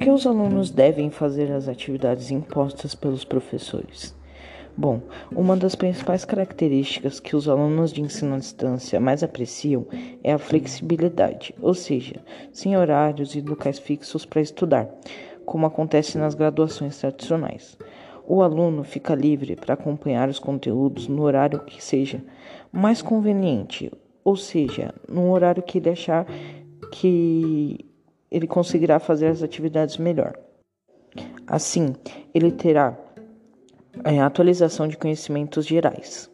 que os alunos devem fazer as atividades impostas pelos professores? Bom, uma das principais características que os alunos de ensino à distância mais apreciam é a flexibilidade, ou seja, sem horários e locais fixos para estudar, como acontece nas graduações tradicionais. O aluno fica livre para acompanhar os conteúdos no horário que seja mais conveniente, ou seja, no horário que ele achar que ele conseguirá fazer as atividades melhor. Assim, ele terá é, atualização de conhecimentos gerais.